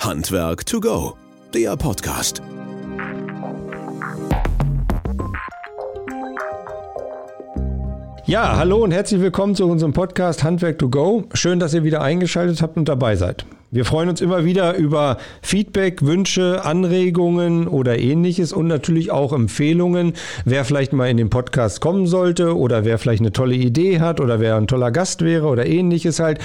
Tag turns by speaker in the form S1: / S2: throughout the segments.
S1: Handwerk to go, der Podcast.
S2: Ja, hallo und herzlich willkommen zu unserem Podcast Handwerk to go. Schön, dass ihr wieder eingeschaltet habt und dabei seid. Wir freuen uns immer wieder über Feedback, Wünsche, Anregungen oder ähnliches und natürlich auch Empfehlungen, wer vielleicht mal in den Podcast kommen sollte oder wer vielleicht eine tolle Idee hat oder wer ein toller Gast wäre oder ähnliches halt.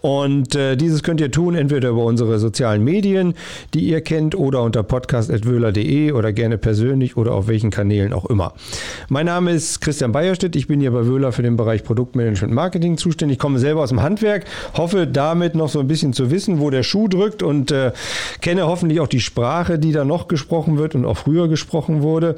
S2: Und äh, dieses könnt ihr tun entweder über unsere sozialen Medien, die ihr kennt, oder unter podcast.wöhler.de oder gerne persönlich oder auf welchen Kanälen auch immer. Mein Name ist Christian Beierstedt. Ich bin hier bei Wöhler für den Bereich Produktmanagement Marketing zuständig. Ich komme selber aus dem Handwerk, hoffe damit noch so ein bisschen zu wissen, wo der Schuh drückt und äh, kenne hoffentlich auch die Sprache, die da noch gesprochen wird und auch früher gesprochen wurde.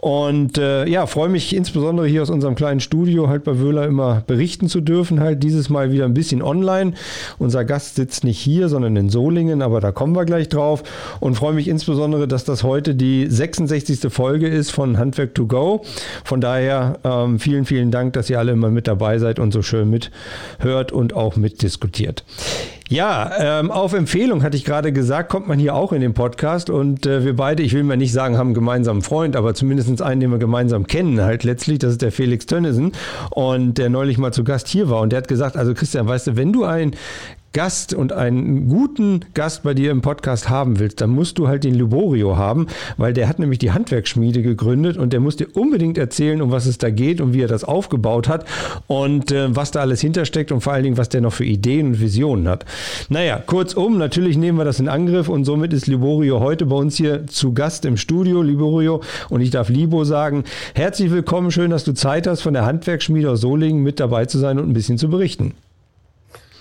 S2: Und äh, ja, freue mich insbesondere hier aus unserem kleinen Studio halt bei Wöhler immer berichten zu dürfen. Halt dieses Mal wieder ein bisschen online. Unser Gast sitzt nicht hier, sondern in Solingen, aber da kommen wir gleich drauf. Und freue mich insbesondere, dass das heute die 66. Folge ist von Handwerk to Go. Von daher ähm, vielen, vielen Dank, dass ihr alle immer mit dabei seid und so schön mithört und auch mitdiskutiert. Ja, ähm, auf Empfehlung hatte ich gerade gesagt, kommt man hier auch in den Podcast und äh, wir beide, ich will mal nicht sagen, haben einen gemeinsamen Freund, aber zumindest einen, den wir gemeinsam kennen, halt letztlich, das ist der Felix Tönnissen. Und der neulich mal zu Gast hier war und der hat gesagt, also Christian, weißt du, wenn du ein Gast und einen guten Gast bei dir im Podcast haben willst, dann musst du halt den Liborio haben, weil der hat nämlich die Handwerksschmiede gegründet und der muss dir unbedingt erzählen, um was es da geht und wie er das aufgebaut hat und äh, was da alles hintersteckt und vor allen Dingen, was der noch für Ideen und Visionen hat. Naja, kurzum, natürlich nehmen wir das in Angriff und somit ist Liborio heute bei uns hier zu Gast im Studio, Liborio, und ich darf Libo sagen, herzlich willkommen, schön, dass du Zeit hast, von der Handwerksschmiede aus Solingen mit dabei zu sein und ein bisschen zu berichten.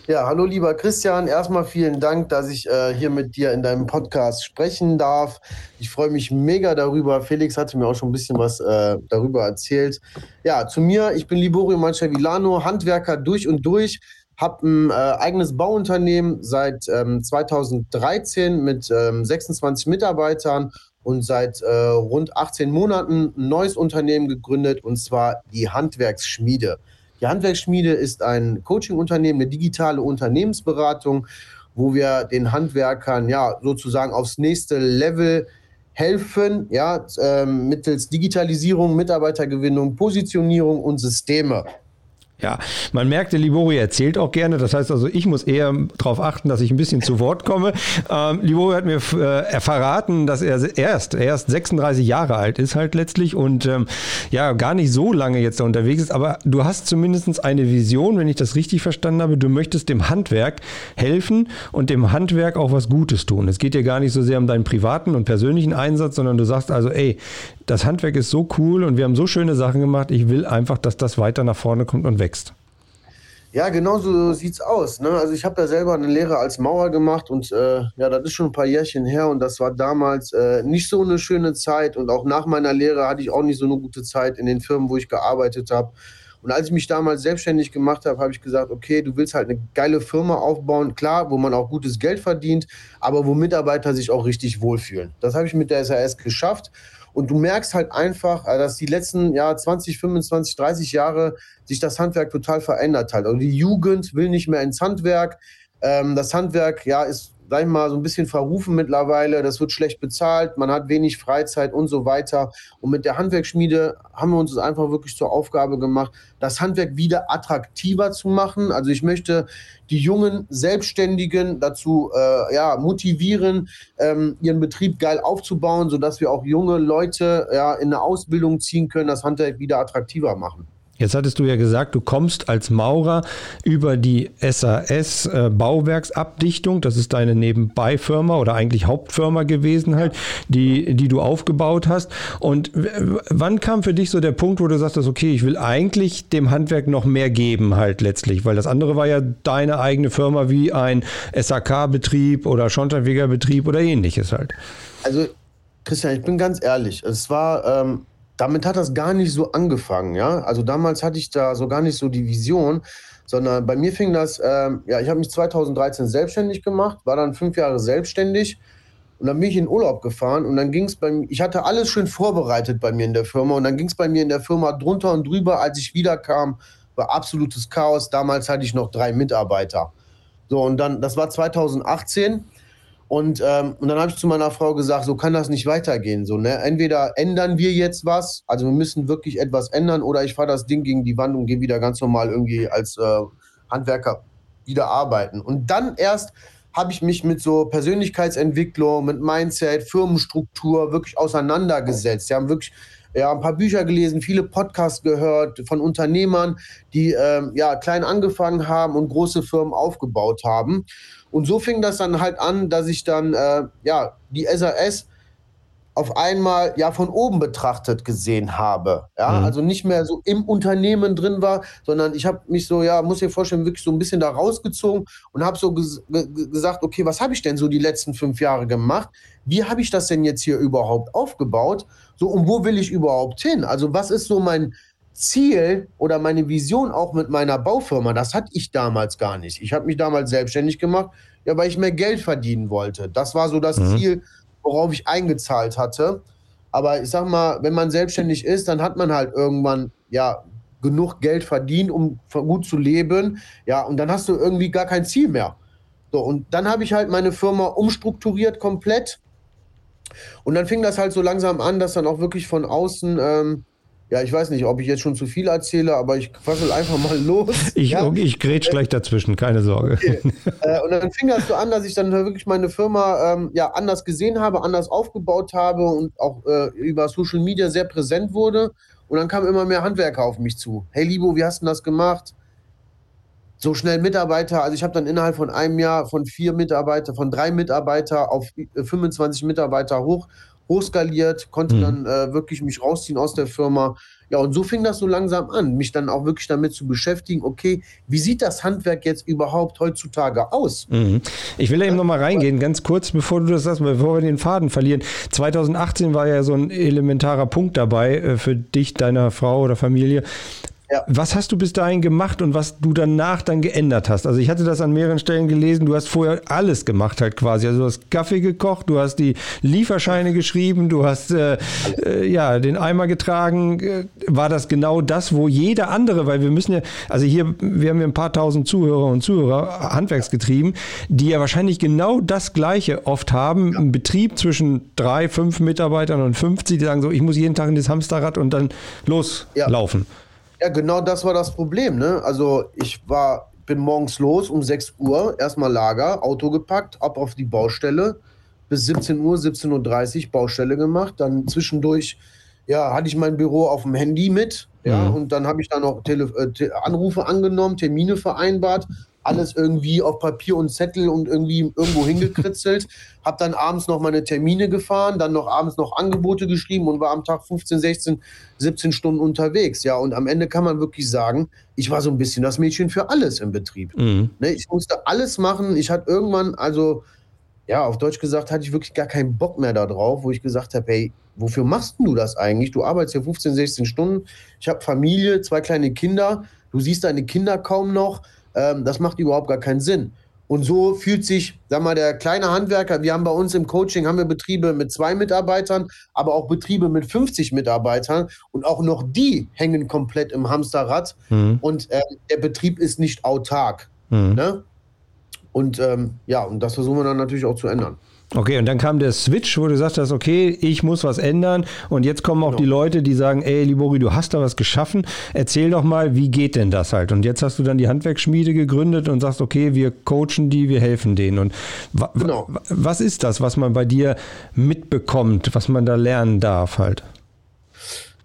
S3: Ja, hallo lieber Christian. Erstmal vielen Dank, dass ich äh, hier mit dir in deinem Podcast sprechen darf. Ich freue mich mega darüber. Felix hatte mir auch schon ein bisschen was äh, darüber erzählt. Ja, zu mir, ich bin Liborio Manchavilano, Handwerker durch und durch, habe ein äh, eigenes Bauunternehmen seit ähm, 2013 mit ähm, 26 Mitarbeitern und seit äh, rund 18 Monaten ein neues Unternehmen gegründet und zwar die Handwerksschmiede. Die Handwerksschmiede ist ein Coaching-Unternehmen, eine digitale Unternehmensberatung, wo wir den Handwerkern ja sozusagen aufs nächste Level helfen, ja, ähm, mittels Digitalisierung, Mitarbeitergewinnung, Positionierung und Systeme.
S2: Ja, man merkt, der Libori erzählt auch gerne. Das heißt also, ich muss eher darauf achten, dass ich ein bisschen zu Wort komme. Ähm, Libori hat mir äh, verraten, dass er erst, erst 36 Jahre alt ist halt letztlich und ähm, ja, gar nicht so lange jetzt da unterwegs ist. Aber du hast zumindest eine Vision, wenn ich das richtig verstanden habe. Du möchtest dem Handwerk helfen und dem Handwerk auch was Gutes tun. Es geht dir gar nicht so sehr um deinen privaten und persönlichen Einsatz, sondern du sagst also, ey, das Handwerk ist so cool und wir haben so schöne Sachen gemacht. Ich will einfach, dass das weiter nach vorne kommt und wächst.
S3: Ja, genau so sieht's aus. Ne? Also ich habe ja selber eine Lehre als Mauer gemacht und äh, ja, das ist schon ein paar Jährchen her und das war damals äh, nicht so eine schöne Zeit und auch nach meiner Lehre hatte ich auch nicht so eine gute Zeit in den Firmen, wo ich gearbeitet habe. Und als ich mich damals selbstständig gemacht habe, habe ich gesagt, okay, du willst halt eine geile Firma aufbauen, klar, wo man auch gutes Geld verdient, aber wo Mitarbeiter sich auch richtig wohlfühlen. Das habe ich mit der SAS geschafft und du merkst halt einfach, äh, dass die letzten ja, 20, 25, 30 Jahre sich das Handwerk total verändert hat. Also die Jugend will nicht mehr ins Handwerk. Ähm, das Handwerk ja, ist sag ich mal, so ein bisschen verrufen mittlerweile. Das wird schlecht bezahlt, man hat wenig Freizeit und so weiter. Und mit der Handwerksschmiede haben wir uns das einfach wirklich zur Aufgabe gemacht, das Handwerk wieder attraktiver zu machen. Also ich möchte die jungen Selbstständigen dazu äh, ja, motivieren, ähm, ihren Betrieb geil aufzubauen, sodass wir auch junge Leute ja, in eine Ausbildung ziehen können, das Handwerk wieder attraktiver machen.
S2: Jetzt hattest du ja gesagt, du kommst als Maurer über die SAS äh, Bauwerksabdichtung. Das ist deine Nebenbeifirma oder eigentlich Hauptfirma gewesen halt, die, die du aufgebaut hast. Und wann kam für dich so der Punkt, wo du sagst, okay, ich will eigentlich dem Handwerk noch mehr geben halt letztlich? Weil das andere war ja deine eigene Firma wie ein SAK-Betrieb oder Schornsteinfeger-Betrieb oder ähnliches halt.
S3: Also Christian, ich bin ganz ehrlich. Es war... Ähm damit hat das gar nicht so angefangen, ja. Also damals hatte ich da so gar nicht so die Vision, sondern bei mir fing das, ähm, ja, ich habe mich 2013 selbstständig gemacht, war dann fünf Jahre selbstständig und dann bin ich in Urlaub gefahren und dann ging es bei mir, ich hatte alles schön vorbereitet bei mir in der Firma und dann ging es bei mir in der Firma drunter und drüber, als ich wiederkam, war absolutes Chaos. Damals hatte ich noch drei Mitarbeiter. So, und dann, das war 2018 Und, ähm, und dann habe ich zu meiner Frau gesagt, so kann das nicht weitergehen. So, ne? Entweder ändern wir jetzt was, also wir müssen wirklich etwas ändern, oder ich fahre das Ding gegen die Wand und gehe wieder ganz normal irgendwie als äh, Handwerker wieder arbeiten. Und dann erst habe ich mich mit so Persönlichkeitsentwicklung, mit Mindset, Firmenstruktur wirklich auseinandergesetzt. Wir haben wirklich ja, ein paar Bücher gelesen, viele Podcasts gehört von Unternehmern, die ähm, ja klein angefangen haben und große Firmen aufgebaut haben. Und so fing das dann halt an, dass ich dann äh, ja die SAS auf einmal ja von oben betrachtet gesehen habe. Ja, mhm. also nicht mehr so im Unternehmen drin war, sondern ich habe mich so, ja, muss dir vorstellen, wirklich so ein bisschen da rausgezogen und habe so ges gesagt, okay, was habe ich denn so die letzten fünf Jahre gemacht? Wie habe ich das denn jetzt hier überhaupt aufgebaut? So, und wo will ich überhaupt hin? Also, was ist so mein Ziel oder meine Vision auch mit meiner Baufirma? Das hatte ich damals gar nicht. Ich habe mich damals selbstständig gemacht, ja, weil ich mehr Geld verdienen wollte. Das war so das mhm. Ziel, worauf ich eingezahlt hatte. Aber ich sag mal, wenn man selbstständig ist, dann hat man halt irgendwann ja genug Geld verdient, um gut zu leben. Ja, und dann hast du irgendwie gar kein Ziel mehr. So, und dann habe ich halt meine Firma umstrukturiert komplett. Und dann fing das halt so langsam an, dass dann auch wirklich von außen ähm, ja, ich weiß nicht, ob ich jetzt schon zu viel erzähle, aber ich quassel einfach mal los.
S2: Ich,
S3: ja?
S2: ich grätsch gleich dazwischen, keine Sorge. Okay.
S3: äh, und dann fing das so an, dass ich dann wirklich meine Firma ähm, ja, anders gesehen habe, anders aufgebaut habe und auch äh, über Social Media sehr präsent wurde. Und dann kamen immer mehr Handwerker auf mich zu. Hey Libo, wie hast du das gemacht? So schnell Mitarbeiter. Also ich habe dann innerhalb von einem Jahr von vier Mitarbeiter, von drei Mitarbeiter auf 25 Mitarbeiter hoch hochskaliert, konnte mhm. dann äh, wirklich mich rausziehen aus der Firma. Ja, und so fing das so langsam an, mich dann auch wirklich damit zu beschäftigen, okay, wie sieht das Handwerk jetzt überhaupt heutzutage aus?
S2: Mhm. Ich will da eben nochmal reingehen, ganz kurz, bevor du das sagst, bevor wir den Faden verlieren. 2018 war ja so ein elementarer Punkt dabei äh, für dich, deiner Frau oder Familie. Ja. Was hast du bis dahin gemacht und was du danach dann geändert hast? Also ich hatte das an mehreren Stellen gelesen, du hast vorher alles gemacht halt quasi. Also du hast Kaffee gekocht, du hast die Lieferscheine geschrieben, du hast äh, äh, ja den Eimer getragen. Äh, war das genau das, wo jeder andere, weil wir müssen ja, also hier, wir haben ja ein paar tausend Zuhörer und Zuhörer, handwerksgetrieben, die ja wahrscheinlich genau das Gleiche oft haben. Ja. Ein Betrieb zwischen drei, fünf Mitarbeitern und 50, die sagen so, ich muss jeden Tag in das Hamsterrad und dann loslaufen. Ja.
S3: Ja, genau das war das Problem. Ne? Also ich war, bin morgens los um 6 Uhr, erstmal Lager, Auto gepackt, ab auf die Baustelle, bis 17 Uhr, 17.30 Uhr Baustelle gemacht. Dann zwischendurch ja, hatte ich mein Büro auf dem Handy mit. Ja, mhm. und dann habe ich da noch Tele äh, Anrufe angenommen, Termine vereinbart, alles irgendwie auf Papier und Zettel und irgendwie irgendwo hingekritzelt. habe dann abends noch meine Termine gefahren, dann noch abends noch Angebote geschrieben und war am Tag 15, 16, 17 Stunden unterwegs. Ja, und am Ende kann man wirklich sagen, ich war so ein bisschen das Mädchen für alles im Betrieb. Mhm. Ne, ich musste alles machen. Ich hatte irgendwann, also ja, auf Deutsch gesagt, hatte ich wirklich gar keinen Bock mehr darauf, wo ich gesagt habe, hey, wofür machst du das eigentlich? Du arbeitest ja 15, 16 Stunden. Ich habe Familie, zwei kleine Kinder. Du siehst deine Kinder kaum noch. Ähm, das macht überhaupt gar keinen Sinn. Und so fühlt sich, sag mal, der kleine Handwerker, wir haben bei uns im Coaching, haben wir Betriebe mit zwei Mitarbeitern, aber auch Betriebe mit 50 Mitarbeitern und auch noch die hängen komplett im Hamsterrad mhm. und äh, der Betrieb ist nicht autark. Mhm. Ne? Und ähm, ja, und das versuchen wir dann natürlich auch zu ändern.
S2: Okay, und dann kam der Switch, wo du gesagt hast, okay, ich muss was ändern. Und jetzt kommen auch genau. die Leute, die sagen, ey, Libori, du hast da was geschaffen. Erzähl doch mal, wie geht denn das halt? Und jetzt hast du dann die Handwerksschmiede gegründet und sagst, okay, wir coachen die, wir helfen denen. Und wa genau. was ist das, was man bei dir mitbekommt, was man da lernen darf halt?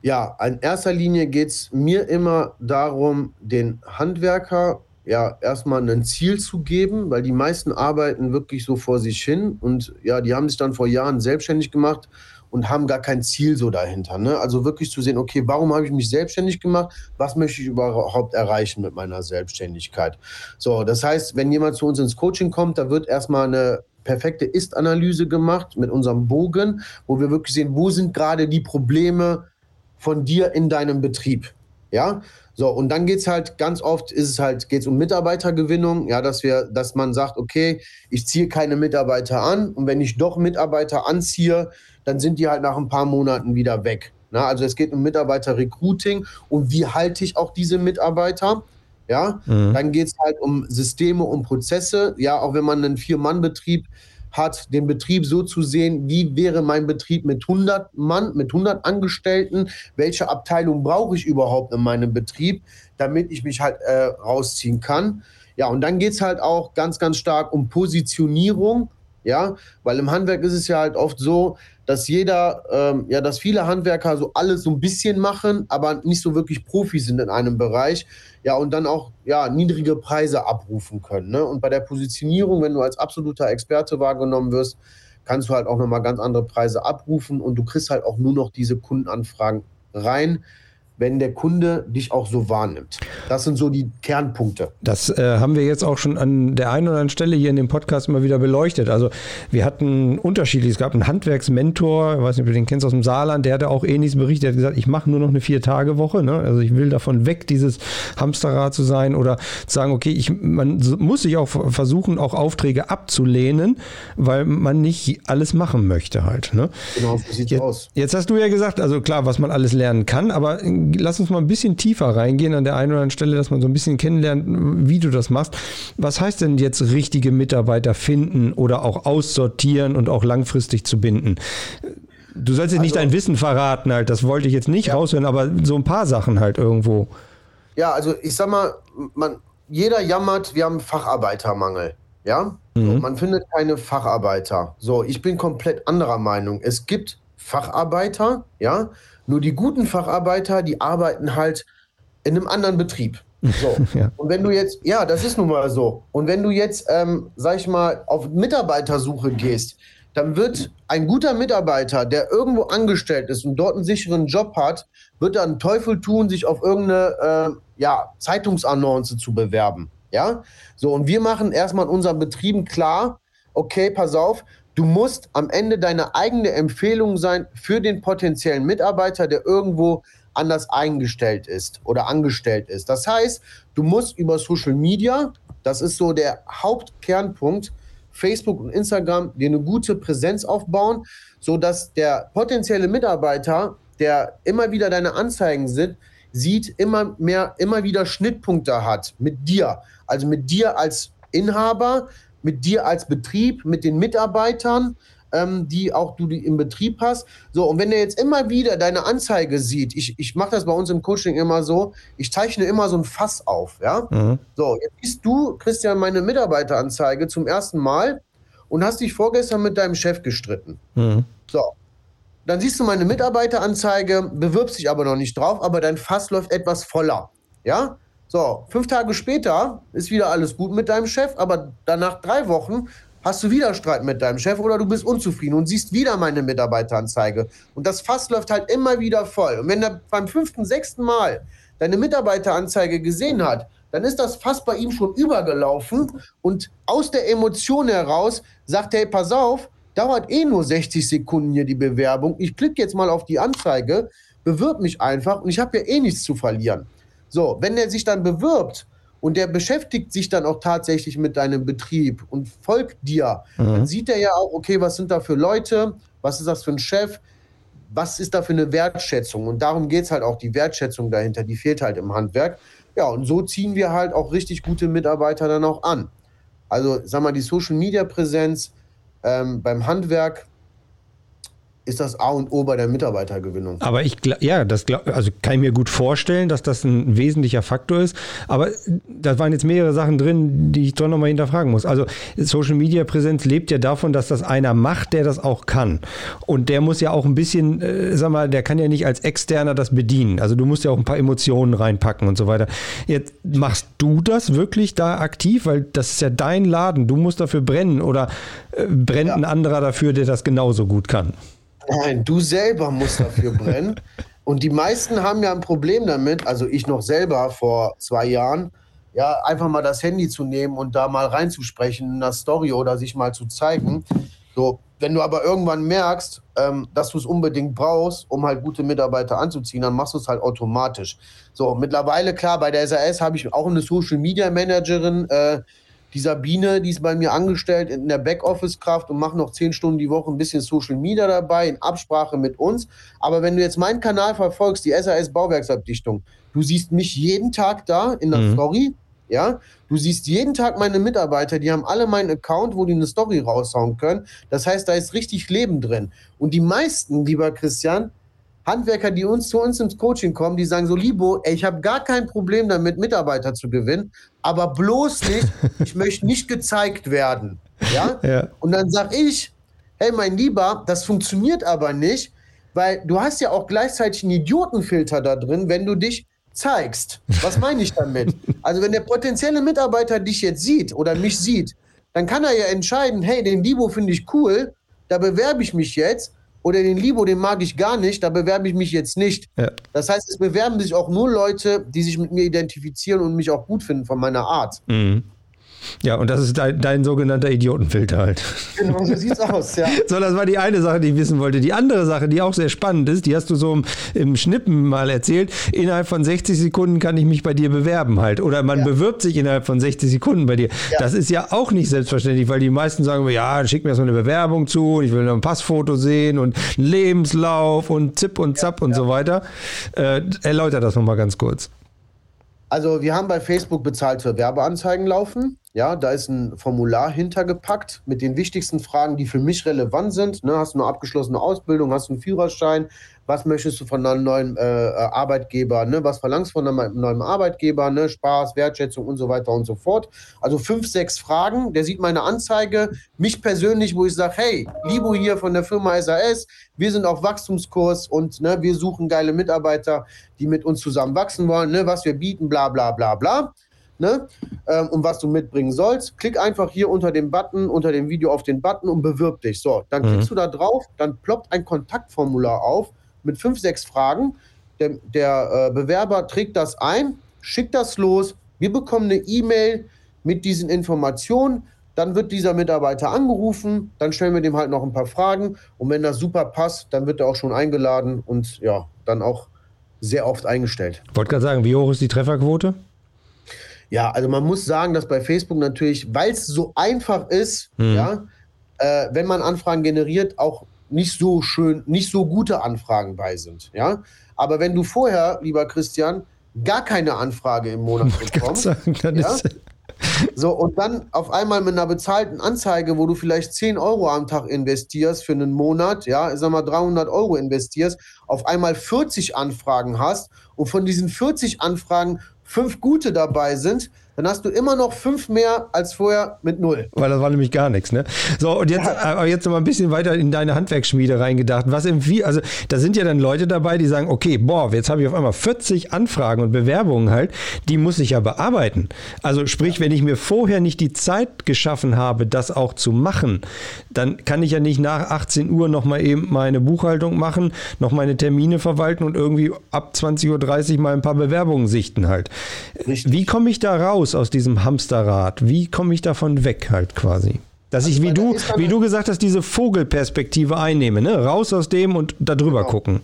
S3: Ja, in erster Linie geht es mir immer darum, den Handwerker ja, erstmal ein Ziel zu geben, weil die meisten arbeiten wirklich so vor sich hin und ja, die haben sich dann vor Jahren selbstständig gemacht und haben gar kein Ziel so dahinter. Ne? Also wirklich zu sehen, okay, warum habe ich mich selbstständig gemacht? Was möchte ich überhaupt erreichen mit meiner Selbstständigkeit? So, das heißt, wenn jemand zu uns ins Coaching kommt, da wird erstmal eine perfekte Ist-Analyse gemacht mit unserem Bogen, wo wir wirklich sehen, wo sind gerade die Probleme von dir in deinem Betrieb. Ja, so, und dann geht es halt ganz oft, ist es halt, geht es um Mitarbeitergewinnung, ja, dass wir, dass man sagt, okay, ich ziehe keine Mitarbeiter an und wenn ich doch Mitarbeiter anziehe, dann sind die halt nach ein paar Monaten wieder weg. Na, also es geht um Mitarbeiter-Recruiting und wie halte ich auch diese Mitarbeiter? Ja, mhm. dann geht es halt um Systeme und Prozesse. Ja, auch wenn man einen Vier-Mann-Betrieb hat, den Betrieb so zu sehen, wie wäre mein Betrieb mit 100 Mann, mit 100 Angestellten, welche Abteilung brauche ich überhaupt in meinem Betrieb, damit ich mich halt äh, rausziehen kann. Ja, und dann geht es halt auch ganz, ganz stark um Positionierung, ja, weil im Handwerk ist es ja halt oft so, dass jeder, ähm, ja, dass viele Handwerker so alles so ein bisschen machen, aber nicht so wirklich Profi sind in einem Bereich, ja, und dann auch, ja, niedrige Preise abrufen können, ne? Und bei der Positionierung, wenn du als absoluter Experte wahrgenommen wirst, kannst du halt auch nochmal ganz andere Preise abrufen und du kriegst halt auch nur noch diese Kundenanfragen rein, wenn der Kunde dich auch so wahrnimmt. Das sind so die Kernpunkte.
S2: Das äh, haben wir jetzt auch schon an der einen oder anderen Stelle hier in dem Podcast immer wieder beleuchtet. Also wir hatten unterschiedlich. Es gab einen Handwerksmentor, ich weiß nicht, ob du den kennst aus dem Saarland, der hatte auch ähnliches berichtet. Der hat gesagt, ich mache nur noch eine Vier-Tage-Woche. Ne? Also ich will davon weg, dieses Hamsterrad zu sein oder zu sagen, okay, ich, man muss sich auch versuchen, auch Aufträge abzulehnen, weil man nicht alles machen möchte halt. Ne? Genau, so sieht aus. Jetzt hast du ja gesagt, also klar, was man alles lernen kann, aber lass uns mal ein bisschen tiefer reingehen an der einen oder anderen Stelle, dass man so ein bisschen kennenlernt, wie du das machst. Was heißt denn jetzt richtige Mitarbeiter finden oder auch aussortieren und auch langfristig zu binden? Du sollst jetzt also, nicht dein Wissen verraten, halt, das wollte ich jetzt nicht ja. raushören, aber so ein paar Sachen halt irgendwo.
S3: Ja, also ich sag mal, man, jeder jammert, wir haben Facharbeitermangel. Ja, mhm. man findet keine Facharbeiter. So, ich bin komplett anderer Meinung. Es gibt Facharbeiter, ja, nur die guten Facharbeiter, die arbeiten halt in einem anderen Betrieb. So. ja. Und wenn du jetzt, ja, das ist nun mal so. Und wenn du jetzt, ähm, sag ich mal, auf Mitarbeitersuche gehst, dann wird ein guter Mitarbeiter, der irgendwo angestellt ist und dort einen sicheren Job hat, wird dann Teufel tun, sich auf irgendeine äh, ja, Zeitungsannonce zu bewerben. Ja, so und wir machen erstmal in unseren Betrieben klar, okay, pass auf, Du musst am Ende deine eigene Empfehlung sein für den potenziellen Mitarbeiter, der irgendwo anders eingestellt ist oder angestellt ist. Das heißt, du musst über Social Media, das ist so der Hauptkernpunkt, Facebook und Instagram, dir eine gute Präsenz aufbauen, sodass der potenzielle Mitarbeiter, der immer wieder deine Anzeigen sieht, sieht, immer mehr, immer wieder Schnittpunkte hat mit dir. Also mit dir als Inhaber, mit dir als Betrieb, mit den Mitarbeitern, ähm, die auch du im Betrieb hast. So, und wenn er jetzt immer wieder deine Anzeige sieht, ich, ich mache das bei uns im Coaching immer so, ich zeichne immer so ein Fass auf, ja. Mhm. So, jetzt siehst du, Christian, meine Mitarbeiteranzeige zum ersten Mal und hast dich vorgestern mit deinem Chef gestritten. Mhm. So. Dann siehst du meine Mitarbeiteranzeige, bewirbst dich aber noch nicht drauf, aber dein Fass läuft etwas voller. Ja? So, fünf Tage später ist wieder alles gut mit deinem Chef, aber danach drei Wochen hast du wieder Streit mit deinem Chef oder du bist unzufrieden und siehst wieder meine Mitarbeiteranzeige. Und das Fass läuft halt immer wieder voll. Und wenn er beim fünften, sechsten Mal deine Mitarbeiteranzeige gesehen hat, dann ist das Fass bei ihm schon übergelaufen und aus der Emotion heraus sagt er, hey, pass auf, dauert eh nur 60 Sekunden hier die Bewerbung. Ich klicke jetzt mal auf die Anzeige, bewirb mich einfach und ich habe ja eh nichts zu verlieren. So, wenn der sich dann bewirbt und der beschäftigt sich dann auch tatsächlich mit deinem Betrieb und folgt dir, mhm. dann sieht er ja auch, okay, was sind da für Leute, was ist das für ein Chef, was ist da für eine Wertschätzung? Und darum geht es halt auch, die Wertschätzung dahinter, die fehlt halt im Handwerk. Ja, und so ziehen wir halt auch richtig gute Mitarbeiter dann auch an. Also, sag mal, die Social Media Präsenz ähm, beim Handwerk ist das A und O bei der Mitarbeitergewinnung.
S2: Aber ich ja, das glaub, also kann ich mir gut vorstellen, dass das ein wesentlicher Faktor ist. Aber da waren jetzt mehrere Sachen drin, die ich doch nochmal hinterfragen muss. Also Social Media Präsenz lebt ja davon, dass das einer macht, der das auch kann. Und der muss ja auch ein bisschen, äh, sag mal, der kann ja nicht als Externer das bedienen. Also du musst ja auch ein paar Emotionen reinpacken und so weiter. Jetzt machst du das wirklich da aktiv, weil das ist ja dein Laden. Du musst dafür brennen oder äh, brennt ja. ein anderer dafür, der das genauso gut kann.
S3: Nein, du selber musst dafür brennen. Und die meisten haben ja ein Problem damit, also ich noch selber vor zwei Jahren, ja, einfach mal das Handy zu nehmen und da mal reinzusprechen in der Story oder sich mal zu zeigen. So, wenn du aber irgendwann merkst, ähm, dass du es unbedingt brauchst, um halt gute Mitarbeiter anzuziehen, dann machst du es halt automatisch. So, mittlerweile, klar, bei der SAS habe ich auch eine Social Media Managerin, äh, die Sabine, die ist bei mir angestellt in der Backoffice-Kraft und macht noch zehn Stunden die Woche ein bisschen Social Media dabei, in Absprache mit uns. Aber wenn du jetzt meinen Kanal verfolgst, die SAS Bauwerksabdichtung, du siehst mich jeden Tag da in der mhm. Story, Ja, du siehst jeden Tag meine Mitarbeiter, die haben alle meinen Account, wo die eine Story raushauen können. Das heißt, da ist richtig Leben drin. Und die meisten, lieber Christian, Handwerker, die uns zu uns ins Coaching kommen, die sagen so, Libo, ey, ich habe gar kein Problem damit, Mitarbeiter zu gewinnen, aber bloß nicht, ich möchte nicht gezeigt werden. Ja? ja. Und dann sage ich, hey, mein Lieber, das funktioniert aber nicht, weil du hast ja auch gleichzeitig einen Idiotenfilter da drin, wenn du dich zeigst. Was meine ich damit? Also wenn der potenzielle Mitarbeiter dich jetzt sieht oder mich sieht, dann kann er ja entscheiden, hey, den Libo finde ich cool, da bewerbe ich mich jetzt. Oder den Libo, den mag ich gar nicht, da bewerbe ich mich jetzt nicht. Ja. Das heißt, es bewerben sich auch nur Leute, die sich mit mir identifizieren und mich auch gut finden von meiner Art. Mhm.
S2: Ja, und das ist dein, dein, sogenannter Idiotenfilter halt. Genau, so sieht's aus, ja. So, das war die eine Sache, die ich wissen wollte. Die andere Sache, die auch sehr spannend ist, die hast du so im, im Schnippen mal erzählt. Innerhalb von 60 Sekunden kann ich mich bei dir bewerben halt. Oder man ja. bewirbt sich innerhalb von 60 Sekunden bei dir. Ja. Das ist ja auch nicht selbstverständlich, weil die meisten sagen, ja, schick mir so eine Bewerbung zu, ich will noch ein Passfoto sehen und einen Lebenslauf und Zip und Zap ja, und so weiter. Äh, erläuter das nochmal ganz kurz.
S3: Also wir haben bei Facebook bezahlte Werbeanzeigen laufen. Ja, da ist ein Formular hintergepackt mit den wichtigsten Fragen, die für mich relevant sind. Ne, hast du eine abgeschlossene Ausbildung, hast du einen Führerschein, was möchtest du von einem neuen äh, äh, Arbeitgeber, ne? was verlangst du von einem neuen Arbeitgeber, ne? Spaß, Wertschätzung und so weiter und so fort. Also fünf, sechs Fragen, der sieht meine Anzeige, mich persönlich, wo ich sage, hey, Libo hier von der Firma SAS, wir sind auf Wachstumskurs und ne, wir suchen geile Mitarbeiter, die mit uns zusammen wachsen wollen, ne? was wir bieten, bla bla bla bla. Ne? Ähm, und was du mitbringen sollst. Klick einfach hier unter dem Button, unter dem Video auf den Button und bewirb dich. So, dann mhm. klickst du da drauf, dann ploppt ein Kontaktformular auf mit fünf, sechs Fragen. Der, der äh, Bewerber trägt das ein, schickt das los. Wir bekommen eine E-Mail mit diesen Informationen. Dann wird dieser Mitarbeiter angerufen, dann stellen wir dem halt noch ein paar Fragen und wenn das super passt, dann wird er auch schon eingeladen und ja, dann auch sehr oft eingestellt.
S2: Ich wollte gerade sagen, wie hoch ist die Trefferquote?
S3: Ja, also man muss sagen, dass bei Facebook natürlich, weil es so einfach ist, hm. ja, äh, wenn man Anfragen generiert, auch nicht so schön, nicht so gute Anfragen bei sind. Ja? Aber wenn du vorher, lieber Christian, gar keine Anfrage im Monat bekommst, sagen, ja? so und dann auf einmal mit einer bezahlten Anzeige, wo du vielleicht 10 Euro am Tag investierst für einen Monat, ja, ich sag mal 300 Euro investierst, auf einmal 40 Anfragen hast und von diesen 40 Anfragen fünf gute dabei sind, dann hast du immer noch fünf mehr als vorher mit null.
S2: Weil das war nämlich gar nichts, ne? So, und jetzt, aber jetzt noch mal ein bisschen weiter in deine Handwerksschmiede reingedacht. Was empfiehlt, also da sind ja dann Leute dabei, die sagen, okay, boah, jetzt habe ich auf einmal 40 Anfragen und Bewerbungen halt, die muss ich ja bearbeiten. Also sprich, wenn ich mir vorher nicht die Zeit geschaffen habe, das auch zu machen, dann kann ich ja nicht nach 18 Uhr noch mal eben meine Buchhaltung machen, noch meine Termine verwalten und irgendwie ab 20.30 Uhr mal ein paar Bewerbungen sichten halt. Richtig. Wie komme ich da raus? Raus aus diesem Hamsterrad? Wie komme ich davon weg halt quasi? Dass also ich, wie du, wie du gesagt hast, diese Vogelperspektive einnehme, ne? Raus aus dem und da drüber
S3: genau.
S2: gucken.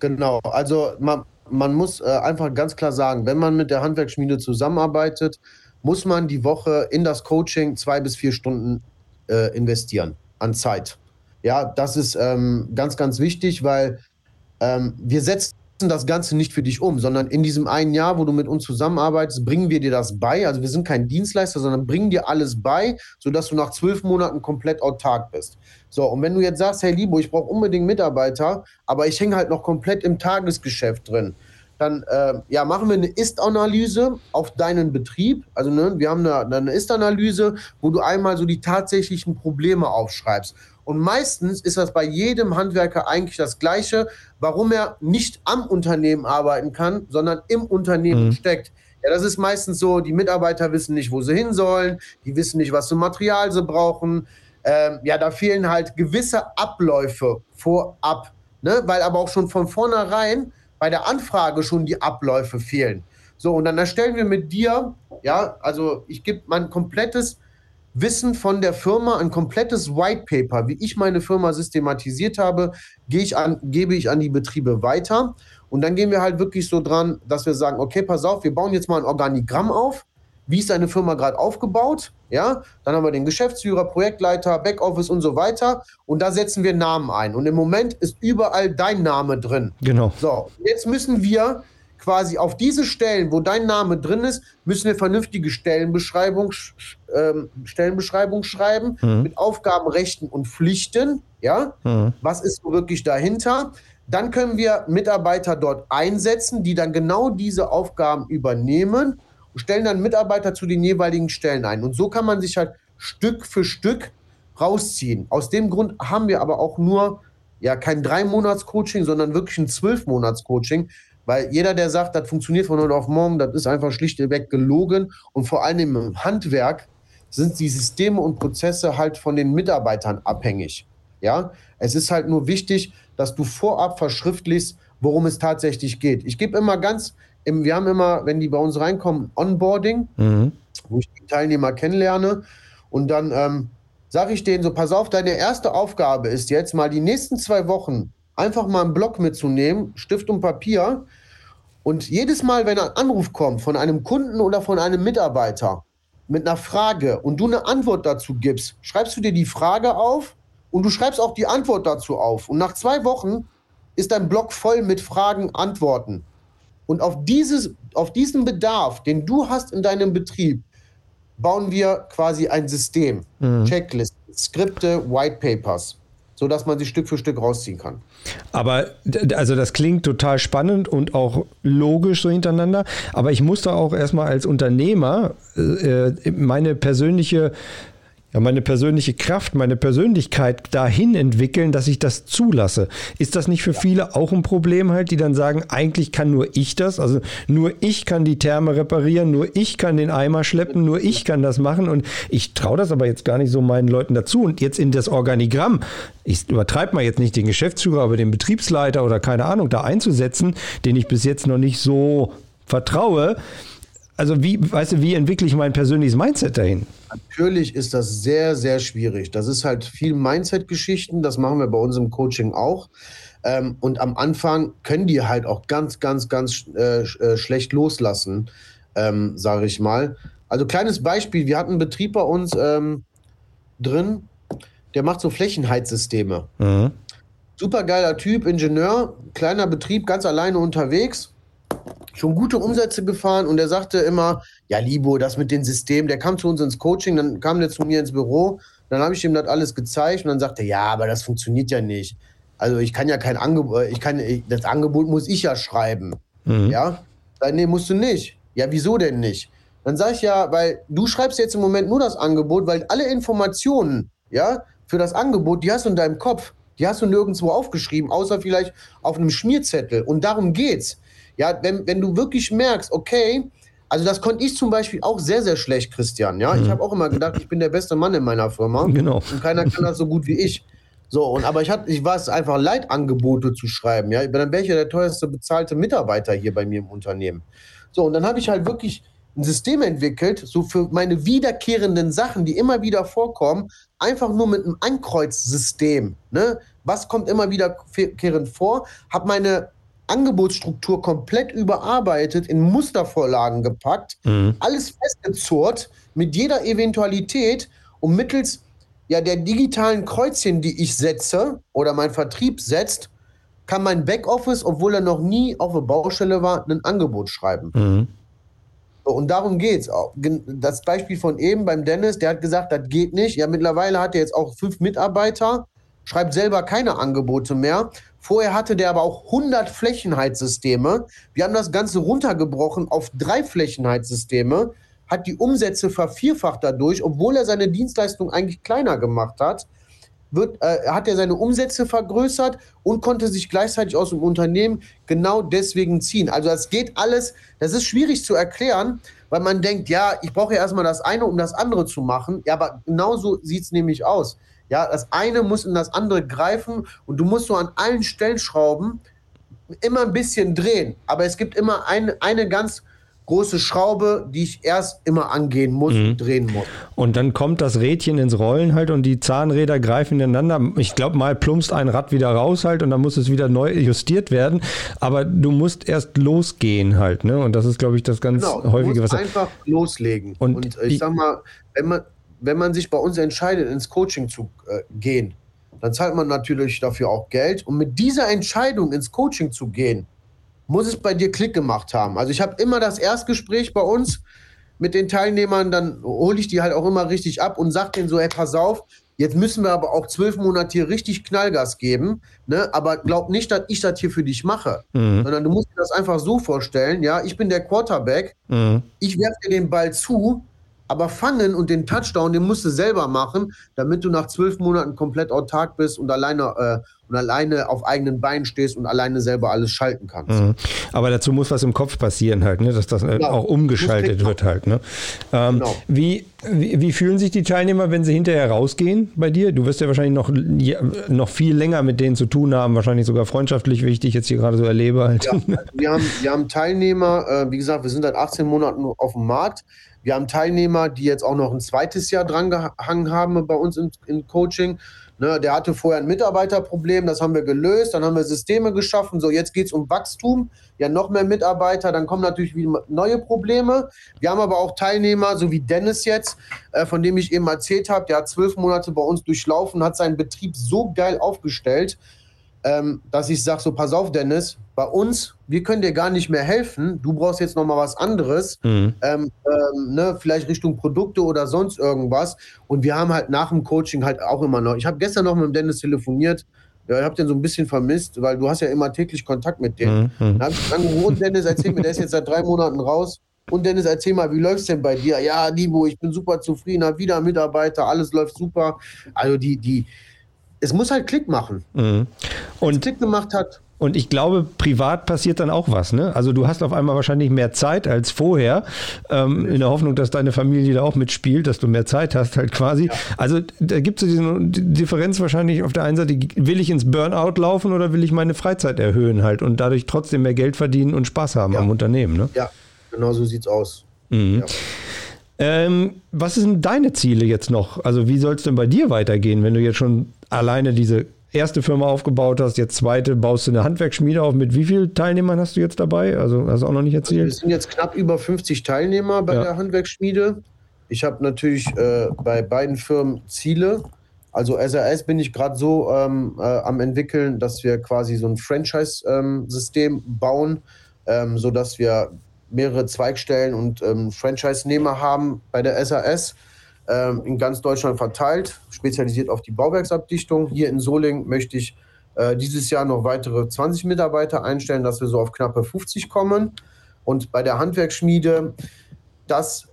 S3: Genau, also man, man muss äh, einfach ganz klar sagen, wenn man mit der Handwerksschmiede zusammenarbeitet, muss man die Woche in das Coaching zwei bis vier Stunden äh, investieren an Zeit. Ja, das ist ähm, ganz, ganz wichtig, weil ähm, wir setzen das Ganze nicht für dich um, sondern in diesem einen Jahr, wo du mit uns zusammenarbeitest, bringen wir dir das bei. Also wir sind kein Dienstleister, sondern bringen dir alles bei, sodass du nach zwölf Monaten komplett autark bist. So, und wenn du jetzt sagst, hey Libo, ich brauche unbedingt Mitarbeiter, aber ich hänge halt noch komplett im Tagesgeschäft drin, dann äh, ja, machen wir eine Ist-Analyse auf deinen Betrieb. Also ne, wir haben eine, eine Ist-Analyse, wo du einmal so die tatsächlichen Probleme aufschreibst. Und meistens ist das bei jedem Handwerker eigentlich das Gleiche, warum er nicht am Unternehmen arbeiten kann, sondern im Unternehmen mhm. steckt. Ja, das ist meistens so, die Mitarbeiter wissen nicht, wo sie hin sollen, die wissen nicht, was für Material sie brauchen. Ähm, ja, da fehlen halt gewisse Abläufe vorab, ne? weil aber auch schon von vornherein bei der Anfrage schon die Abläufe fehlen. So, und dann erstellen wir mit dir, ja, also ich gebe mein komplettes Wissen von der Firma, ein komplettes White Paper, wie ich meine Firma systematisiert habe, ich an, gebe ich an die Betriebe weiter. Und dann gehen wir halt wirklich so dran, dass wir sagen, okay, pass auf, wir bauen jetzt mal ein Organigramm auf. Wie ist deine Firma gerade aufgebaut? Ja, dann haben wir den Geschäftsführer, Projektleiter, Backoffice und so weiter. Und da setzen wir Namen ein. Und im Moment ist überall dein Name drin.
S2: Genau.
S3: So, jetzt müssen wir quasi auf diese Stellen, wo dein Name drin ist, müssen wir vernünftige Stellenbeschreibung, ähm, Stellenbeschreibung schreiben mhm. mit Aufgaben, Rechten und Pflichten. Ja, mhm. was ist wirklich dahinter? Dann können wir Mitarbeiter dort einsetzen, die dann genau diese Aufgaben übernehmen und stellen dann Mitarbeiter zu den jeweiligen Stellen ein. Und so kann man sich halt Stück für Stück rausziehen. Aus dem Grund haben wir aber auch nur ja kein drei Monats Coaching, sondern wirklich ein zwölf Monats Coaching, weil jeder, der sagt, das funktioniert von heute auf morgen, das ist einfach schlichtweg gelogen. Und vor allem im Handwerk sind die Systeme und Prozesse halt von den Mitarbeitern abhängig. Ja, es ist halt nur wichtig, dass du vorab verschriftlichst, worum es tatsächlich geht. Ich gebe immer ganz, wir haben immer, wenn die bei uns reinkommen, Onboarding, mhm. wo ich die Teilnehmer kennenlerne. Und dann ähm, sage ich denen so, pass auf, deine erste Aufgabe ist jetzt mal die nächsten zwei Wochen einfach mal einen Block mitzunehmen, Stift und Papier und jedes Mal, wenn ein Anruf kommt von einem Kunden oder von einem Mitarbeiter mit einer Frage und du eine Antwort dazu gibst, schreibst du dir die Frage auf und du schreibst auch die Antwort dazu auf. Und nach zwei Wochen ist dein Blog voll mit Fragen, Antworten. Und auf, dieses, auf diesen Bedarf, den du hast in deinem Betrieb, bauen wir quasi ein System, mhm. Checklist, Skripte, White Papers sodass man sie Stück für Stück rausziehen kann.
S2: Aber also das klingt total spannend und auch logisch so hintereinander. Aber ich musste auch erstmal als Unternehmer äh, meine persönliche ja, meine persönliche Kraft, meine Persönlichkeit dahin entwickeln, dass ich das zulasse. Ist das nicht für viele auch ein Problem halt, die dann sagen, eigentlich kann nur ich das, also nur ich kann die Therme reparieren, nur ich kann den Eimer schleppen, nur ich kann das machen und ich traue das aber jetzt gar nicht so meinen Leuten dazu. Und jetzt in das Organigramm, ich übertreibe mal jetzt nicht den Geschäftsführer, aber den Betriebsleiter oder keine Ahnung da einzusetzen, den ich bis jetzt noch nicht so vertraue, also wie, weißt du, wie entwickle ich mein persönliches Mindset dahin?
S3: Natürlich ist das sehr, sehr schwierig. Das ist halt viel Mindset-Geschichten. Das machen wir bei uns im Coaching auch. Ähm, und am Anfang können die halt auch ganz, ganz, ganz äh, äh, schlecht loslassen, ähm, sage ich mal. Also kleines Beispiel, wir hatten einen Betrieb bei uns ähm, drin, der macht so Flächenheizsysteme. Mhm. Super geiler Typ, Ingenieur, kleiner Betrieb, ganz alleine unterwegs schon gute Umsätze gefahren und er sagte immer, ja, Libo, das mit dem System, der kam zu uns ins Coaching, dann kam der zu mir ins Büro, dann habe ich ihm das alles gezeigt und dann sagte er, ja, aber das funktioniert ja nicht. Also ich kann ja kein Angebot, ich kann, das Angebot muss ich ja schreiben. Mhm. Ja? Dann, nee, musst du nicht. Ja, wieso denn nicht? Dann sage ich ja, weil du schreibst jetzt im Moment nur das Angebot, weil alle Informationen, ja, für das Angebot, die hast du in deinem Kopf. Die hast du nirgendwo aufgeschrieben, außer vielleicht auf einem Schmierzettel. Und darum geht's. Ja, wenn, wenn du wirklich merkst, okay, also das konnte ich zum Beispiel auch sehr, sehr schlecht, Christian. Ja, mhm. ich habe auch immer gedacht, ich bin der beste Mann in meiner Firma.
S2: Genau.
S3: Und keiner kann das so gut wie ich. So, und aber ich hatte, ich war es einfach Leitangebote zu schreiben. Ja, dann wäre ich ja der teuerste bezahlte Mitarbeiter hier bei mir im Unternehmen. So, und dann habe ich halt wirklich ein System entwickelt, so für meine wiederkehrenden Sachen, die immer wieder vorkommen, einfach nur mit einem Ankreuzsystem. Ne? Was kommt immer wiederkehrend vor? Habe meine Angebotsstruktur komplett überarbeitet, in Mustervorlagen gepackt, mhm. alles festgezurrt mit jeder Eventualität und mittels ja, der digitalen Kreuzchen, die ich setze oder mein Vertrieb setzt, kann mein Backoffice, obwohl er noch nie auf der Baustelle war, ein Angebot schreiben. Mhm. Und darum geht es. Das Beispiel von eben beim Dennis, der hat gesagt, das geht nicht. Ja, mittlerweile hat er jetzt auch fünf Mitarbeiter, schreibt selber keine Angebote mehr Vorher hatte der aber auch 100 Flächenheizsysteme. Wir haben das Ganze runtergebrochen auf drei Flächenheizsysteme, hat die Umsätze vervierfacht dadurch, obwohl er seine Dienstleistung eigentlich kleiner gemacht hat. Wird, äh, hat er seine Umsätze vergrößert und konnte sich gleichzeitig aus dem Unternehmen genau deswegen ziehen. Also es geht alles, das ist schwierig zu erklären, weil man denkt, ja, ich brauche ja erstmal das eine, um das andere zu machen. Ja, aber genau so sieht es nämlich aus. Ja, das eine muss in das andere greifen und du musst so an allen Stellschrauben immer ein bisschen drehen. Aber es gibt immer ein, eine ganz große Schraube, die ich erst immer angehen muss mhm. und drehen muss.
S2: Und dann kommt das Rädchen ins Rollen halt und die Zahnräder greifen ineinander. Ich glaube, mal plumpst ein Rad wieder raus halt und dann muss es wieder neu justiert werden. Aber du musst erst losgehen halt, ne? Und das ist, glaube ich, das ganz genau, häufige,
S3: was. Einfach loslegen. Und, und ich sag mal, wenn man, wenn man sich bei uns entscheidet, ins Coaching zu äh, gehen, dann zahlt man natürlich dafür auch Geld. Und mit dieser Entscheidung ins Coaching zu gehen, muss es bei dir Klick gemacht haben. Also ich habe immer das Erstgespräch bei uns mit den Teilnehmern, dann hole ich die halt auch immer richtig ab und sage denen so, hey, pass auf, Jetzt müssen wir aber auch zwölf Monate hier richtig Knallgas geben. Ne? Aber glaub nicht, dass ich das hier für dich mache. Mhm. Sondern du musst dir das einfach so vorstellen, ja, ich bin der Quarterback, mhm. ich werfe dir den Ball zu, aber fangen und den Touchdown, den musst du selber machen, damit du nach zwölf Monaten komplett autark bist und alleine äh, und alleine auf eigenen Beinen stehst und alleine selber alles schalten kannst. Mhm.
S2: Aber dazu muss was im Kopf passieren halt, ne? dass das äh, genau. auch umgeschaltet wird halt. Ne? Ähm, genau. wie, wie, wie, fühlen sich die Teilnehmer, wenn sie hinterher rausgehen bei dir? Du wirst ja wahrscheinlich noch, noch viel länger mit denen zu tun haben, wahrscheinlich sogar freundschaftlich, wie ich dich jetzt hier gerade so erlebe. Halt. Ja,
S3: also wir, haben, wir haben Teilnehmer, äh, wie gesagt, wir sind seit 18 Monaten auf dem Markt. Wir haben Teilnehmer, die jetzt auch noch ein zweites Jahr dran gehangen haben bei uns im, im Coaching. Ne, der hatte vorher ein Mitarbeiterproblem, das haben wir gelöst, dann haben wir Systeme geschaffen. So, jetzt geht es um Wachstum, ja, noch mehr Mitarbeiter, dann kommen natürlich wieder neue Probleme. Wir haben aber auch Teilnehmer, so wie Dennis jetzt, äh, von dem ich eben erzählt habe, der hat zwölf Monate bei uns durchlaufen, hat seinen Betrieb so geil aufgestellt, ähm, dass ich sage: So, pass auf, Dennis, bei uns, wir können dir gar nicht mehr helfen. Du brauchst jetzt nochmal was anderes, mhm. ähm, ähm, ne, vielleicht Richtung Produkte oder sonst irgendwas. Und wir haben halt nach dem Coaching halt auch immer noch. Ich habe gestern noch mit dem Dennis telefoniert. Ja, ich habe den so ein bisschen vermisst, weil du hast ja immer täglich Kontakt mit dem. Mhm. Dann habe ich angerufen, Dennis, erzähl mir, der ist jetzt seit drei Monaten raus. Und Dennis, erzähl mal, wie läuft es denn bei dir? Ja, Libo, ich bin super zufrieden, habe wieder Mitarbeiter, alles läuft super. Also die, die, es muss halt Klick machen. Mhm.
S2: Und Klick gemacht hat. Und ich glaube, privat passiert dann auch was. Ne? Also du hast auf einmal wahrscheinlich mehr Zeit als vorher, ähm, in der Hoffnung, dass deine Familie da auch mitspielt, dass du mehr Zeit hast halt quasi. Ja. Also da gibt es diese Differenz wahrscheinlich auf der einen Seite, will ich ins Burnout laufen oder will ich meine Freizeit erhöhen halt und dadurch trotzdem mehr Geld verdienen und Spaß haben ja. am Unternehmen. Ne?
S3: Ja, genau so sieht's aus.
S2: Mhm. Ja. Ähm, was sind deine Ziele jetzt noch? Also wie soll es denn bei dir weitergehen, wenn du jetzt schon alleine diese erste Firma aufgebaut hast, jetzt zweite, baust du eine Handwerksschmiede auf. Mit wie vielen Teilnehmern hast du jetzt dabei? Also hast du auch noch nicht erzählt? Also
S3: wir sind jetzt knapp über 50 Teilnehmer bei ja. der Handwerksschmiede. Ich habe natürlich äh, bei beiden Firmen Ziele. Also SRS bin ich gerade so ähm, äh, am entwickeln, dass wir quasi so ein Franchise-System ähm, bauen, ähm, sodass wir mehrere Zweigstellen und ähm, Franchise-Nehmer haben bei der SAS ähm, in ganz Deutschland verteilt, spezialisiert auf die Bauwerksabdichtung. Hier in Solingen möchte ich äh, dieses Jahr noch weitere 20 Mitarbeiter einstellen, dass wir so auf knappe 50 kommen. Und bei der Handwerksschmiede, das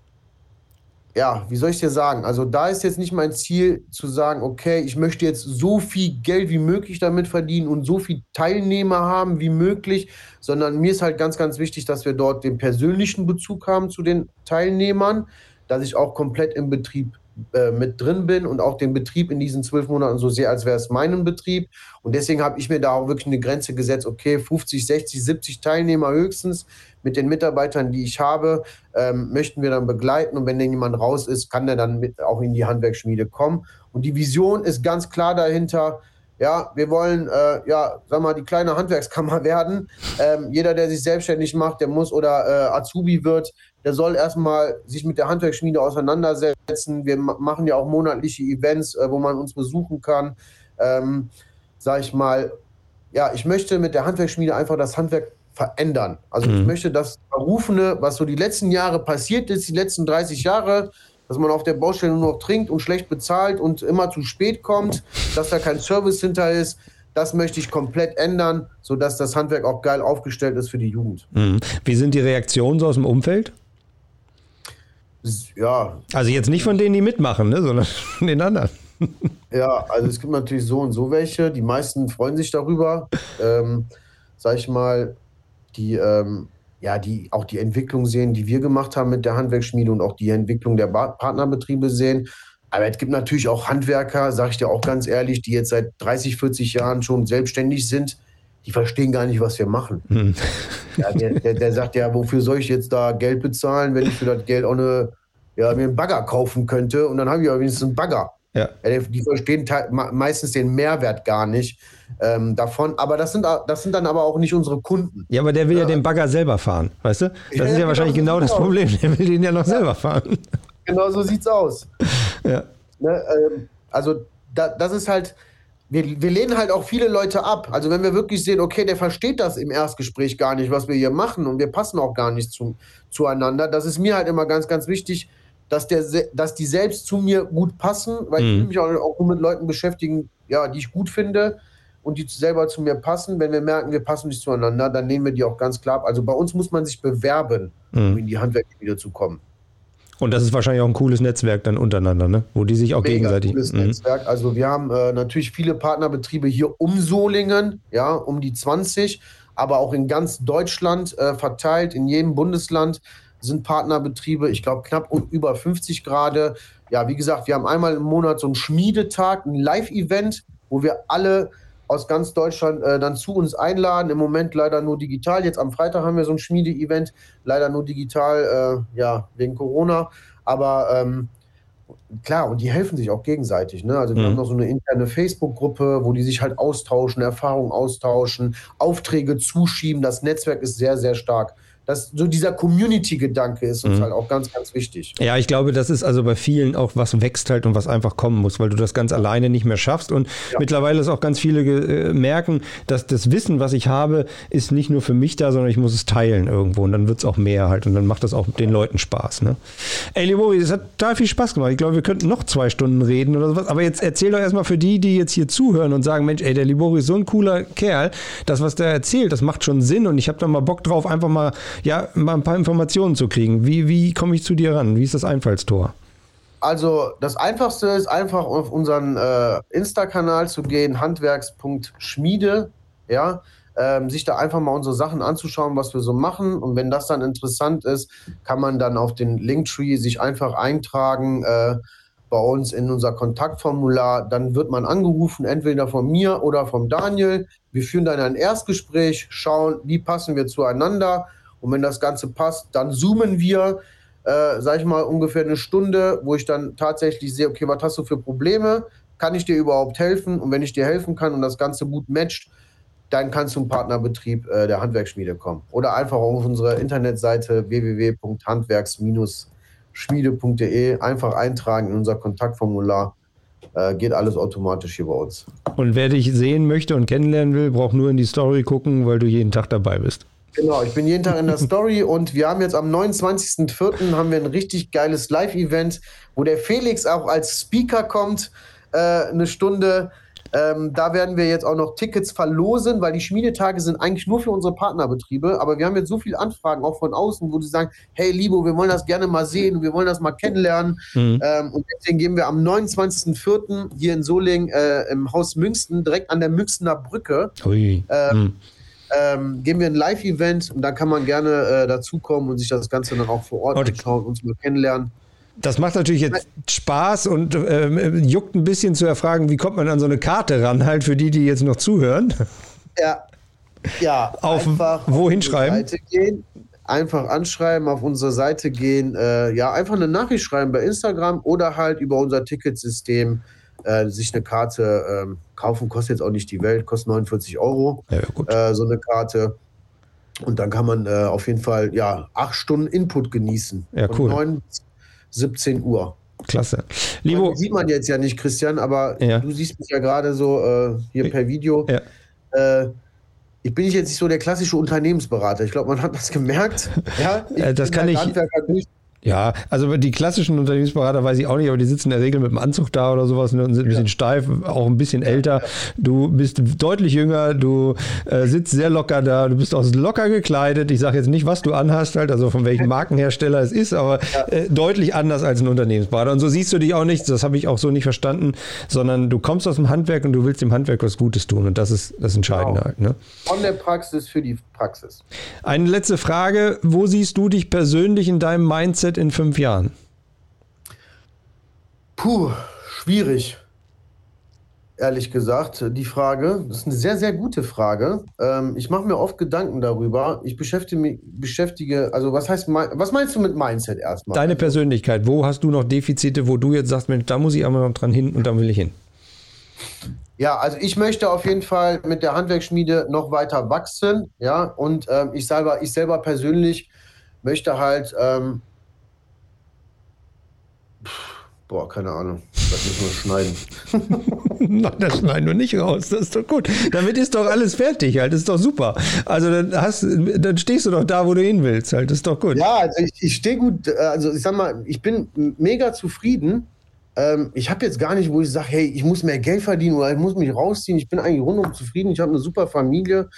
S3: ja, wie soll ich dir sagen? Also da ist jetzt nicht mein Ziel zu sagen, okay, ich möchte jetzt so viel Geld wie möglich damit verdienen und so viel Teilnehmer haben wie möglich, sondern mir ist halt ganz, ganz wichtig, dass wir dort den persönlichen Bezug haben zu den Teilnehmern, dass ich auch komplett im Betrieb äh, mit drin bin und auch den Betrieb in diesen zwölf Monaten so sehe, als wäre es mein Betrieb. Und deswegen habe ich mir da auch wirklich eine Grenze gesetzt, okay, 50, 60, 70 Teilnehmer höchstens mit den Mitarbeitern, die ich habe, ähm, möchten wir dann begleiten. Und wenn dann jemand raus ist, kann der dann mit auch in die Handwerksschmiede kommen. Und die Vision ist ganz klar dahinter, ja, wir wollen, äh, ja, sag mal, die kleine Handwerkskammer werden. Ähm, jeder, der sich selbstständig macht, der muss oder äh, Azubi wird, der soll erstmal sich mit der Handwerksschmiede auseinandersetzen. Wir machen ja auch monatliche Events, äh, wo man uns besuchen kann. Ähm, sag ich mal, ja, ich möchte mit der Handwerksschmiede einfach das Handwerk verändern. Also mhm. ich möchte das Berufene, was so die letzten Jahre passiert ist, die letzten 30 Jahre, dass man auf der Baustelle nur noch trinkt und schlecht bezahlt und immer zu spät kommt, dass da kein Service hinter ist. Das möchte ich komplett ändern, sodass das Handwerk auch geil aufgestellt ist für die Jugend.
S2: Mhm. Wie sind die Reaktionen so aus dem Umfeld?
S3: Ja.
S2: Also jetzt nicht von denen, die mitmachen, ne, sondern von den anderen.
S3: Ja, also es gibt natürlich so und so welche. Die meisten freuen sich darüber. Ähm, sag ich mal, die ähm, ja, die auch die Entwicklung sehen, die wir gemacht haben mit der Handwerksschmiede und auch die Entwicklung der ba Partnerbetriebe sehen. Aber es gibt natürlich auch Handwerker, sage ich dir auch ganz ehrlich, die jetzt seit 30, 40 Jahren schon selbstständig sind, die verstehen gar nicht, was wir machen. Hm. Ja, der, der, der, sagt ja, wofür soll ich jetzt da Geld bezahlen, wenn ich für das Geld auch eine, ja, mir einen Bagger kaufen könnte und dann habe ich aber wenigstens einen Bagger. Ja. ja die verstehen meistens den Mehrwert gar nicht ähm, davon. Aber das sind, das sind dann aber auch nicht unsere Kunden.
S2: Ja, aber der will ja, ja den Bagger selber fahren, weißt du? Das ja, ist ja wahrscheinlich genau das Problem. Der will den ja noch selber fahren.
S3: Genau so sieht's aus. Ja. Ne, ähm, also da, das ist halt wir, wir lehnen halt auch viele Leute ab. Also wenn wir wirklich sehen, okay, der versteht das im Erstgespräch gar nicht, was wir hier machen und wir passen auch gar nicht zu, zueinander. Das ist mir halt immer ganz, ganz wichtig, dass, der, dass die selbst zu mir gut passen, weil mhm. ich will mich auch, auch nur mit Leuten beschäftigen, ja, die ich gut finde und die selber zu mir passen. Wenn wir merken, wir passen nicht zueinander, dann nehmen wir die auch ganz klar ab. Also bei uns muss man sich bewerben, mhm. um in die Handwerksspiele zu kommen.
S2: Und das ist wahrscheinlich auch ein cooles Netzwerk dann untereinander, ne? wo die sich auch Mega gegenseitig.
S3: Cooles mhm. Netzwerk. Also wir haben äh, natürlich viele Partnerbetriebe hier um Solingen, ja, um die 20, aber auch in ganz Deutschland äh, verteilt. In jedem Bundesland sind Partnerbetriebe, ich glaube knapp über 50 Grad. Ja, wie gesagt, wir haben einmal im Monat so einen Schmiedetag, ein Live-Event, wo wir alle aus ganz Deutschland äh, dann zu uns einladen. Im Moment leider nur digital. Jetzt am Freitag haben wir so ein Schmiede-Event, leider nur digital, äh, ja, wegen Corona. Aber ähm, klar, und die helfen sich auch gegenseitig. Ne? Also wir mhm. haben noch so eine interne Facebook-Gruppe, wo die sich halt austauschen, Erfahrungen austauschen, Aufträge zuschieben. Das Netzwerk ist sehr, sehr stark dass so dieser Community-Gedanke ist uns mhm. halt auch ganz, ganz wichtig.
S2: Ja, ich glaube, das ist also bei vielen auch was wächst halt und was einfach kommen muss, weil du das ganz alleine nicht mehr schaffst. Und ja. mittlerweile ist auch ganz viele äh, merken, dass das Wissen, was ich habe, ist nicht nur für mich da, sondern ich muss es teilen irgendwo und dann wird es auch mehr halt und dann macht das auch den Leuten Spaß. Ne? Ey, Libori, es hat total viel Spaß gemacht. Ich glaube, wir könnten noch zwei Stunden reden oder sowas. Aber jetzt erzähl doch erstmal für die, die jetzt hier zuhören und sagen, Mensch, ey, der Libori ist so ein cooler Kerl. Das, was der erzählt, das macht schon Sinn und ich habe da mal Bock drauf, einfach mal ja, mal ein paar Informationen zu kriegen. Wie, wie komme ich zu dir ran? Wie ist das Einfallstor?
S3: Also das Einfachste ist einfach auf unseren äh, Insta-Kanal zu gehen, handwerks.schmiede, ja, ähm, sich da einfach mal unsere Sachen anzuschauen, was wir so machen. Und wenn das dann interessant ist, kann man dann auf den Linktree sich einfach eintragen äh, bei uns in unser Kontaktformular. Dann wird man angerufen, entweder von mir oder von Daniel. Wir führen dann ein Erstgespräch, schauen, wie passen wir zueinander und wenn das Ganze passt, dann zoomen wir, äh, sag ich mal, ungefähr eine Stunde, wo ich dann tatsächlich sehe, okay, was hast du für Probleme? Kann ich dir überhaupt helfen? Und wenn ich dir helfen kann und das Ganze gut matcht, dann kannst du im Partnerbetrieb äh, der Handwerksschmiede kommen. Oder einfach auf unsere Internetseite www.handwerks-schmiede.de einfach eintragen in unser Kontaktformular. Äh, geht alles automatisch hier bei uns.
S2: Und wer dich sehen möchte und kennenlernen will, braucht nur in die Story gucken, weil du jeden Tag dabei bist.
S3: Genau, ich bin jeden Tag in der Story und wir haben jetzt am 29.04. haben wir ein richtig geiles Live-Event, wo der Felix auch als Speaker kommt, äh, eine Stunde. Ähm, da werden wir jetzt auch noch Tickets verlosen, weil die Schmiedetage sind eigentlich nur für unsere Partnerbetriebe. Aber wir haben jetzt so viele Anfragen auch von außen, wo die sagen: Hey, Libo, wir wollen das gerne mal sehen, wir wollen das mal kennenlernen. Mhm. Ähm, und deswegen gehen wir am 29.04. hier in Solingen äh, im Haus Münsten, direkt an der Münstener Brücke. Ähm, mhm ähm, geben wir ein Live-Event und da kann man gerne äh, dazukommen und sich das Ganze dann auch vor Ort okay. anschauen, uns mal kennenlernen.
S2: Das macht natürlich jetzt Spaß und äh, juckt ein bisschen zu erfragen, wie kommt man an so eine Karte ran, halt für die, die jetzt noch zuhören.
S3: Ja, ja.
S2: Auf wohin schreiben?
S3: Gehen, einfach anschreiben, auf unsere Seite gehen, äh, ja, einfach eine Nachricht schreiben bei Instagram oder halt über unser Ticketsystem äh, sich eine Karte äh, kaufen. Kostet jetzt auch nicht die Welt, kostet 49 Euro. Ja, äh, so eine Karte. Und dann kann man äh, auf jeden Fall ja acht Stunden Input genießen.
S2: Ja, cool.
S3: Von 9 bis 17 Uhr.
S2: Klasse.
S3: Libo, das sieht man jetzt ja nicht, Christian, aber ja. du siehst mich ja gerade so äh, hier per Video. Ja. Äh, ich bin jetzt nicht so der klassische Unternehmensberater. Ich glaube, man hat das gemerkt. Ja,
S2: ich das kann ich. Durch, ja, also die klassischen Unternehmensberater weiß ich auch nicht, aber die sitzen in der Regel mit dem Anzug da oder sowas und sind ein bisschen ja. steif, auch ein bisschen älter. Du bist deutlich jünger, du äh, sitzt sehr locker da, du bist auch locker gekleidet. Ich sage jetzt nicht, was du anhast, halt, also von welchem Markenhersteller es ist, aber äh, deutlich anders als ein Unternehmensberater. Und so siehst du dich auch nicht, das habe ich auch so nicht verstanden, sondern du kommst aus dem Handwerk und du willst dem Handwerk was Gutes tun und das ist das Entscheidende genau. halt. Ne?
S3: Von der Praxis für die Praxis.
S2: Eine letzte Frage, wo siehst du dich persönlich in deinem Mindset in fünf Jahren?
S3: Puh, schwierig. Ehrlich gesagt, die Frage, das ist eine sehr, sehr gute Frage. Ähm, ich mache mir oft Gedanken darüber. Ich beschäftige mich, beschäftige, also was heißt, was meinst du mit Mindset erstmal?
S2: Deine Persönlichkeit, wo hast du noch Defizite, wo du jetzt sagst, Mensch, da muss ich einmal noch dran hin und da will ich hin?
S3: Ja, also ich möchte auf jeden Fall mit der Handwerksschmiede noch weiter wachsen, ja, und ähm, ich selber, ich selber persönlich möchte halt ähm, Boah, keine Ahnung. Das müssen wir
S2: schneiden. Nein, das schneiden wir nicht raus. Das ist doch gut. Damit ist doch alles fertig halt. Das ist doch super. Also dann, hast, dann stehst du doch da, wo du hin willst halt. Das ist doch gut.
S3: Ja, also ich, ich stehe gut. Also ich sag mal, ich bin mega zufrieden. Ähm, ich habe jetzt gar nicht, wo ich sage, hey, ich muss mehr Geld verdienen oder ich muss mich rausziehen. Ich bin eigentlich rundum zufrieden. Ich habe eine super Familie.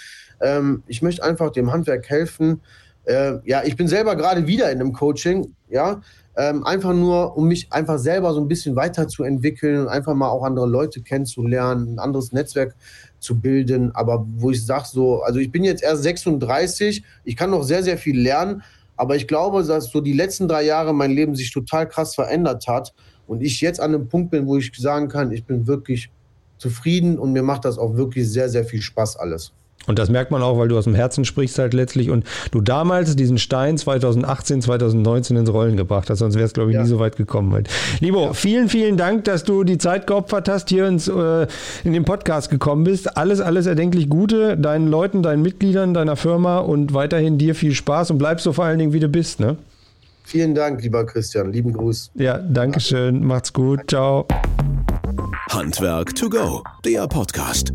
S3: Ähm, ich möchte einfach dem Handwerk helfen. Äh, ja, ich bin selber gerade wieder in einem Coaching. Ja, ähm, einfach nur, um mich einfach selber so ein bisschen weiterzuentwickeln und einfach mal auch andere Leute kennenzulernen, ein anderes Netzwerk zu bilden. Aber wo ich sage so, also ich bin jetzt erst 36, ich kann noch sehr, sehr viel lernen, aber ich glaube, dass so die letzten drei Jahre mein Leben sich total krass verändert hat und ich jetzt an einem Punkt bin, wo ich sagen kann, ich bin wirklich zufrieden und mir macht das auch wirklich sehr, sehr viel Spaß alles.
S2: Und das merkt man auch, weil du aus dem Herzen sprichst halt letztlich und du damals diesen Stein 2018, 2019 ins Rollen gebracht hast, sonst wäre es, glaube ich, ja. nie so weit gekommen. Halt. Libo, ja. vielen, vielen Dank, dass du die Zeit geopfert hast, hier ins, äh, in den Podcast gekommen bist. Alles, alles erdenklich Gute deinen Leuten, deinen Mitgliedern, deiner Firma und weiterhin dir viel Spaß und bleib so vor allen Dingen, wie du bist. Ne?
S3: Vielen Dank, lieber Christian. Lieben Gruß.
S2: Ja, danke schön. Macht's gut. Ciao.
S1: Handwerk to go, der Podcast.